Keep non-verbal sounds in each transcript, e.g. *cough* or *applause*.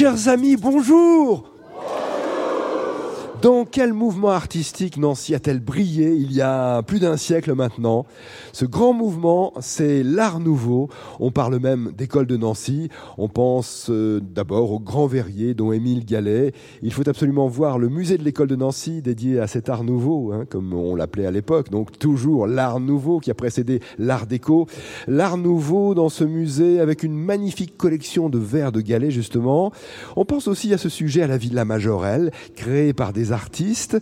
Chers amis, bonjour dans quel mouvement artistique Nancy a-t-elle brillé il y a plus d'un siècle maintenant? Ce grand mouvement, c'est l'Art Nouveau. On parle même d'école de Nancy. On pense euh, d'abord au Grand Verrier, dont Émile Gallet. Il faut absolument voir le musée de l'école de Nancy dédié à cet Art Nouveau, hein, comme on l'appelait à l'époque. Donc toujours l'Art Nouveau qui a précédé l'Art déco. L'Art Nouveau dans ce musée avec une magnifique collection de verres de Gallet justement. On pense aussi à ce sujet à la Villa Majorelle, créée par des artistes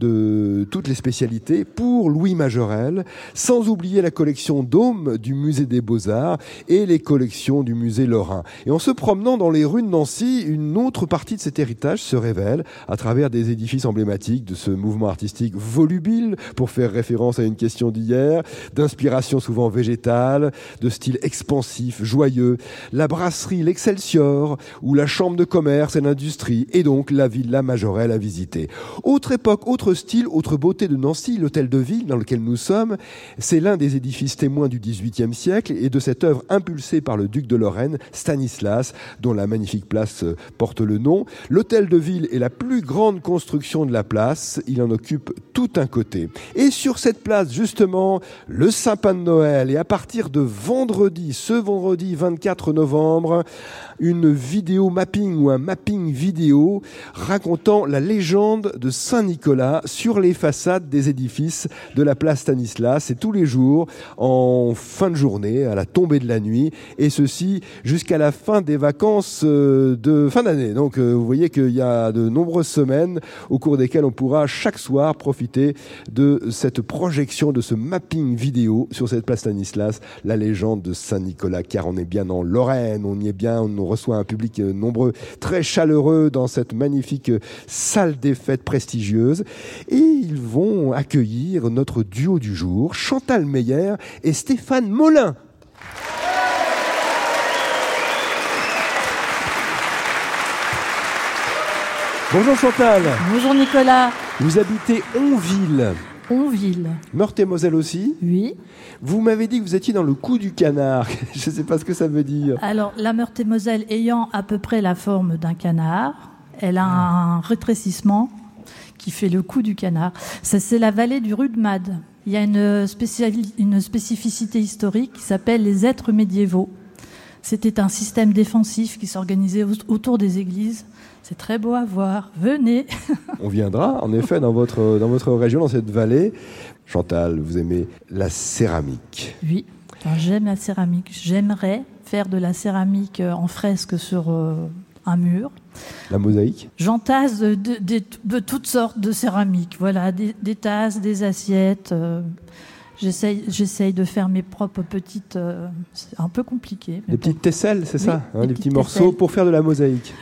de toutes les spécialités pour Louis Majorel, sans oublier la collection Dôme du musée des Beaux-Arts et les collections du musée Lorrain. Et en se promenant dans les rues de Nancy, une autre partie de cet héritage se révèle à travers des édifices emblématiques de ce mouvement artistique volubile, pour faire référence à une question d'hier, d'inspiration souvent végétale, de style expansif, joyeux, la brasserie L'Excelsior, ou la chambre de commerce et l'industrie, et donc la villa Majorelle à visiter. Autre époque, autre style, autre beauté de Nancy, l'hôtel de ville dans lequel nous sommes, c'est l'un des édifices témoins du XVIIIe siècle et de cette œuvre impulsée par le duc de Lorraine, Stanislas, dont la magnifique place euh, porte le nom. L'hôtel de ville est la plus grande construction de la place, il en occupe tout un côté. Et sur cette place, justement, le sapin de Noël, et à partir de vendredi, ce vendredi 24 novembre, une vidéo mapping ou un mapping vidéo racontant la légende de Saint-Nicolas sur les façades des édifices de la place Stanislas. C'est tous les jours en fin de journée, à la tombée de la nuit, et ceci jusqu'à la fin des vacances euh, de fin d'année. Donc euh, vous voyez qu'il y a de nombreuses semaines au cours desquelles on pourra chaque soir profiter de cette projection, de ce mapping vidéo sur cette place Stanislas, la légende de Saint-Nicolas, car on est bien en Lorraine, on y est bien, on reçoit un public euh, nombreux, très chaleureux dans cette magnifique salle des fêtes prestigieuse. Et ils vont accueillir notre duo du jour, Chantal Meyer et Stéphane Molin. Bonjour Chantal. Bonjour Nicolas. Vous habitez Onville. Onville. Meurthe-et-Moselle aussi Oui. Vous m'avez dit que vous étiez dans le cou du canard. *laughs* Je ne sais pas ce que ça veut dire. Alors, la Meurthe-et-Moselle ayant à peu près la forme d'un canard, elle a un rétrécissement qui fait le cou du canard. Ça, c'est la vallée du Rudemad. Il y a une, une spécificité historique qui s'appelle les êtres médiévaux. C'était un système défensif qui s'organisait autour des églises. C'est très beau à voir. Venez. *laughs* On viendra, en effet, dans votre, dans votre région, dans cette vallée. Chantal, vous aimez la céramique. Oui, j'aime la céramique. J'aimerais faire de la céramique en fresque sur euh, un mur. La mosaïque J'entasse de, de, toutes sortes de céramiques. Voilà, des, tasses, des assiettes. Euh, J'essaye de faire mes propres petites. Euh, c'est un peu compliqué. Des petites tesselles, c'est ça hein, Des, petits morceaux pour faire de la mosaïque.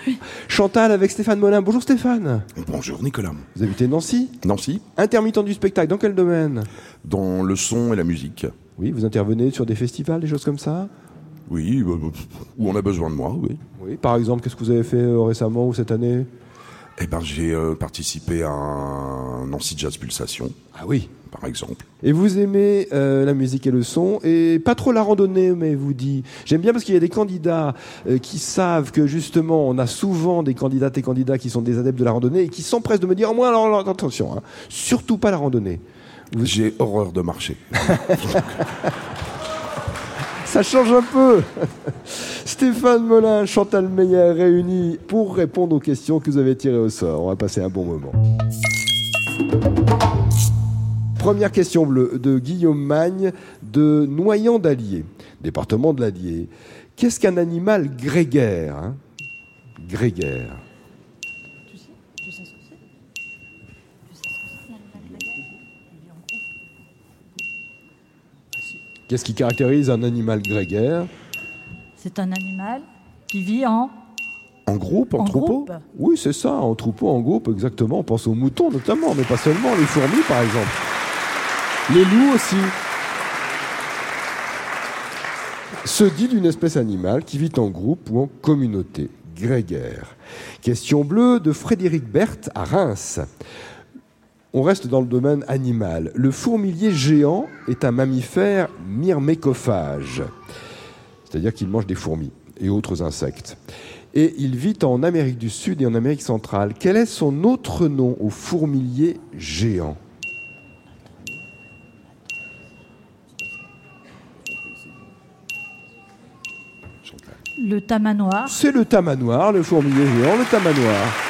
Chantal avec Stéphane Molin. Bonjour Stéphane. Bonjour Nicolas. Vous habitez Nancy Nancy. Intermittent du spectacle, dans quel domaine? Dans le son et la musique. Oui, vous intervenez sur des festivals, des choses comme ça? Oui, bah, bah, où on a besoin de moi, oui. Oui, par exemple, qu'est-ce que vous avez fait euh, récemment ou cette année? Eh ben, j'ai euh, participé à un Nancy Jazz Pulsation. Ah oui par exemple. Et vous aimez euh, la musique et le son, et pas trop la randonnée, mais vous dit. J'aime bien parce qu'il y a des candidats euh, qui savent que justement, on a souvent des candidates et candidats qui sont des adeptes de la randonnée et qui s'empressent de me dire, oh, moi, alors, attention, hein, surtout pas la randonnée. J'ai horreur de marcher. *laughs* Ça change un peu. *laughs* Stéphane Molin, Chantal Meyer réunis pour répondre aux questions que vous avez tirées au sort. On va passer un bon moment. Première question bleue de Guillaume Magne de Noyant d'Allier, département de l'Allier. Qu'est-ce qu'un animal grégaire hein? Grégaire. Qu'est-ce qui caractérise un animal grégaire C'est un animal qui vit en en groupe, en, troupeau Oui, c'est ça, en troupeau, en groupe, exactement. On pense aux moutons notamment, mais pas seulement, les fourmis par exemple. Les loups aussi. Se dit d'une espèce animale qui vit en groupe ou en communauté. Grégaire. Question bleue de Frédéric Berthe à Reims. On reste dans le domaine animal. Le fourmilier géant est un mammifère myrmécophage, c'est-à-dire qu'il mange des fourmis. et autres insectes. Et il vit en Amérique du Sud et en Amérique centrale. Quel est son autre nom au fourmilier géant? Le tamanoir. C'est le tamanoir, le fourmilier géant, le tamanoir.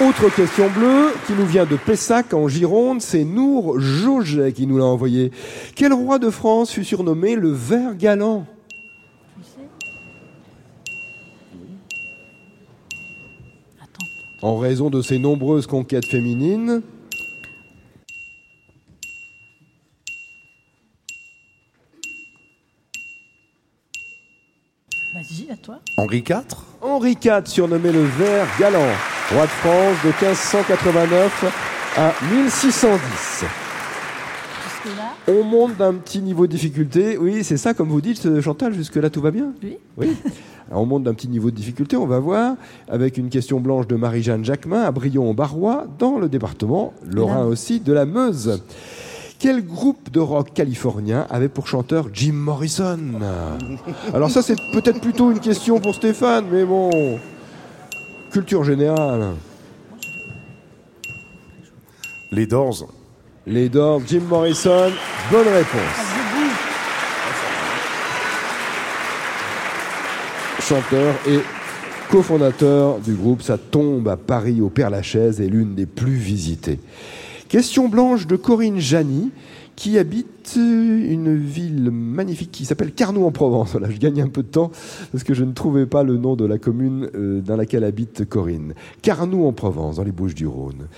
Autre question bleue qui nous vient de Pessac en Gironde, c'est Nour Jauget qui nous l'a envoyé. Quel roi de France fut surnommé le Vert Galant? En raison de ses nombreuses conquêtes féminines, Vas-y, à toi. Henri IV Henri IV, surnommé le Vert Galant, roi de France de 1589 à 1610. Jusque-là On monte d'un petit niveau de difficulté. Oui, c'est ça, comme vous dites, Chantal, jusque-là tout va bien Oui. Oui. Alors, on monte d'un petit niveau de difficulté, on va voir, avec une question blanche de Marie-Jeanne Jacquemin à Brion-en-Barrois, dans le département lorrain aussi, de la Meuse. Quel groupe de rock californien avait pour chanteur Jim Morrison? Alors ça, c'est peut-être plutôt une question pour Stéphane, mais bon, culture générale. Les Doors Les Doors, Jim Morrison, bonne réponse. Chanteur et cofondateur du groupe, ça tombe à Paris au Père-Lachaise est l'une des plus visitées. Question blanche de Corinne Jani qui habite une ville magnifique qui s'appelle Carnoux en Provence. Voilà, je gagne un peu de temps parce que je ne trouvais pas le nom de la commune euh, dans laquelle habite Corinne. Carnoux en Provence, dans les Bouches-du-Rhône.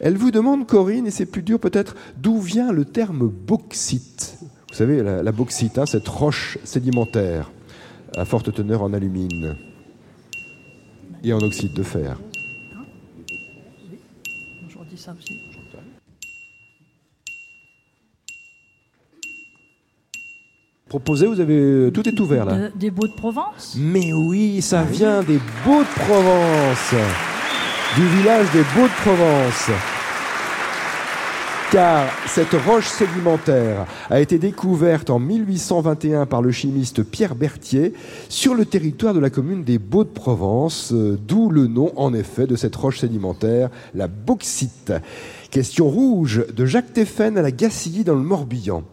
Elle vous demande, Corinne, et c'est plus dur peut-être, d'où vient le terme bauxite? Vous savez, la, la bauxite, hein, cette roche sédimentaire à forte teneur en alumine et en oxyde de fer. Bonjour, dis ça aussi. Vous avez tout est ouvert là. De- des Beaux de Provence Mais oui, ça vient des Beaux de Provence, du village des Beaux de Provence. Car cette roche sédimentaire a été découverte en 1821 par le chimiste Pierre Berthier sur le territoire de la commune des Beaux de Provence, euh, d'où le nom en effet de cette roche sédimentaire, la bauxite. Question rouge de Jacques Teffen à la Gacilly dans le Morbihan.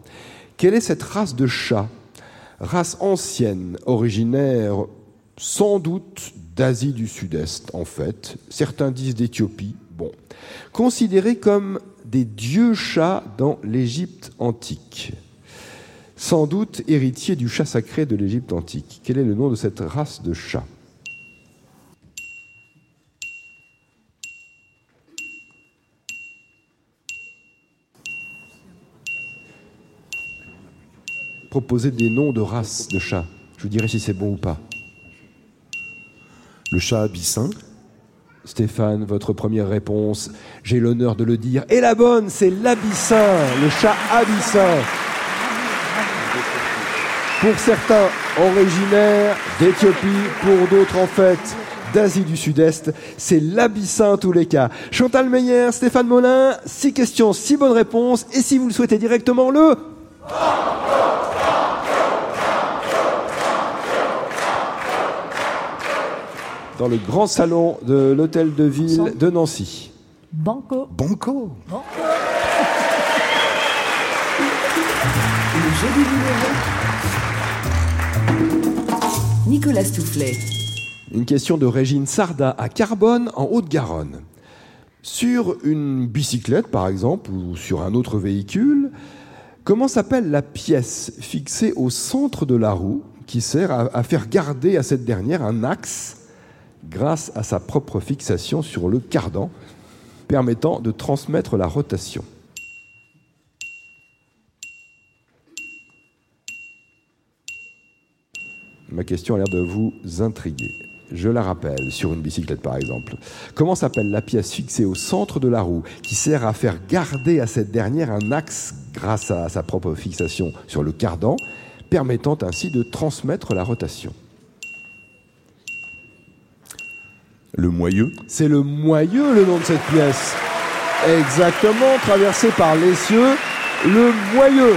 Quelle est cette race de chat Race ancienne, originaire sans doute d'Asie du Sud-Est, en fait. Certains disent d'Éthiopie. Bon. Considérée comme des dieux chats dans l'Égypte antique. Sans doute héritier du chat sacré de l'Égypte antique. Quel est le nom de cette race de chat? Proposez des noms de races de chats. Je vous dirai si c'est bon ou pas. Le chat abyssin Stéphane, votre première réponse, j'ai l'honneur de le dire. Et la bonne, c'est l'abyssin, le chat abyssin. Pour certains, originaire d'Éthiopie, pour d'autres, en fait, d'Asie du Sud-Est. C'est l'abyssin en tous les cas. Chantal Meyer, Stéphane Molin, six questions, six bonnes réponses. Et si vous le souhaitez directement, le... Dans le grand salon de l'hôtel de ville de Nancy. Banco. Banco Le jeu du numéro. Nicolas Toufflet. Une question de Régine Sarda à Carbone, en Haute-Garonne. Sur une bicyclette, par exemple, ou sur un autre véhicule, comment s'appelle la pièce fixée au centre de la roue qui sert à, à faire garder à cette dernière un axe grâce à sa propre fixation sur le cardan, permettant de transmettre la rotation Ma question a l'air de vous intriguer. Je la rappelle, sur une bicyclette par exemple. Comment s'appelle la pièce fixée au centre de la roue qui sert à faire garder à cette dernière un axe grâce à sa propre fixation sur le cardan, permettant ainsi de transmettre la rotation? Le moyeu C'est le moyeu le nom de cette pièce. Exactement, traversé par l'essieu, le moyeu.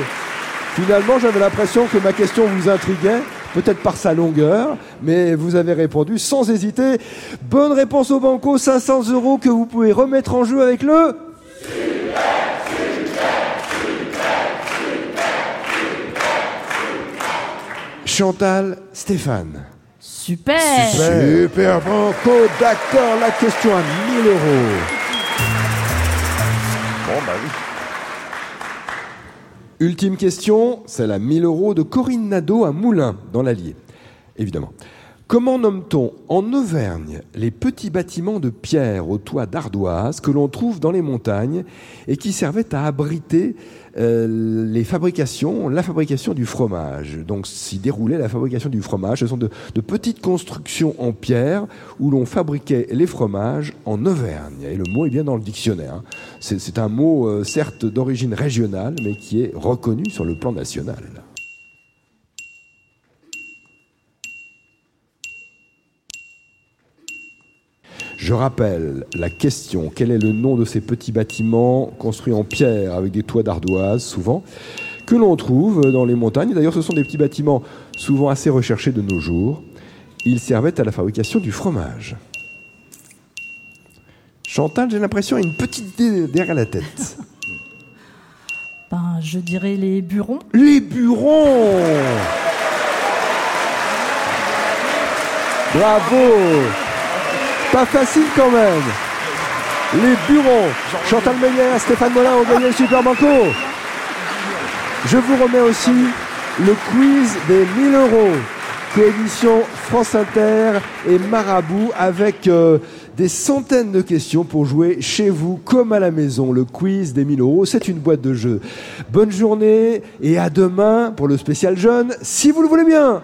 Finalement, j'avais l'impression que ma question vous intriguait, peut-être par sa longueur, mais vous avez répondu sans hésiter. Bonne réponse au banco, 500 euros que vous pouvez remettre en jeu avec le... Chantal Stéphane. Super. Super banco, d'accord, la question à 1000 euros. Bon, bah oui. Ultime question, celle à 1000 euros de Corinne Nadeau à Moulins, dans l'Allier. Évidemment. Comment nomme-t-on en Auvergne les petits bâtiments de pierre au toit d'ardoise que l'on trouve dans les montagnes et qui servaient à abriter euh, les fabrications, la fabrication du fromage? Donc s'y déroulait la fabrication du fromage. Ce sont de, petites constructions en pierre où l'on fabriquait les fromages en Auvergne. Et le mot est bien dans le dictionnaire. hein. C'est c'est un mot euh, certes d'origine régionale mais qui est reconnu sur le plan national. Je rappelle la question quel est le nom de ces petits bâtiments construits en pierre avec des toits d'ardoise, souvent, que l'on trouve dans les montagnes? D'ailleurs, ce sont des petits bâtiments souvent assez recherchés de nos jours. Ils servaient à la fabrication du fromage. Chantal, j'ai l'impression, a une petite idée derrière la tête. *laughs* Ben, je dirais les burons. Les burons Bravo Pas facile quand même Les burons Chantal Meyer, Stéphane Molin ont gagné le Super Banco Je vous remets aussi le quiz des 1000 euros coédition France Inter et Marabout avec euh, des centaines de questions pour jouer chez vous comme à la maison. Le quiz des 1000 euros, c'est une boîte de jeux. Bonne journée et à demain pour le spécial jeune, si vous le voulez bien.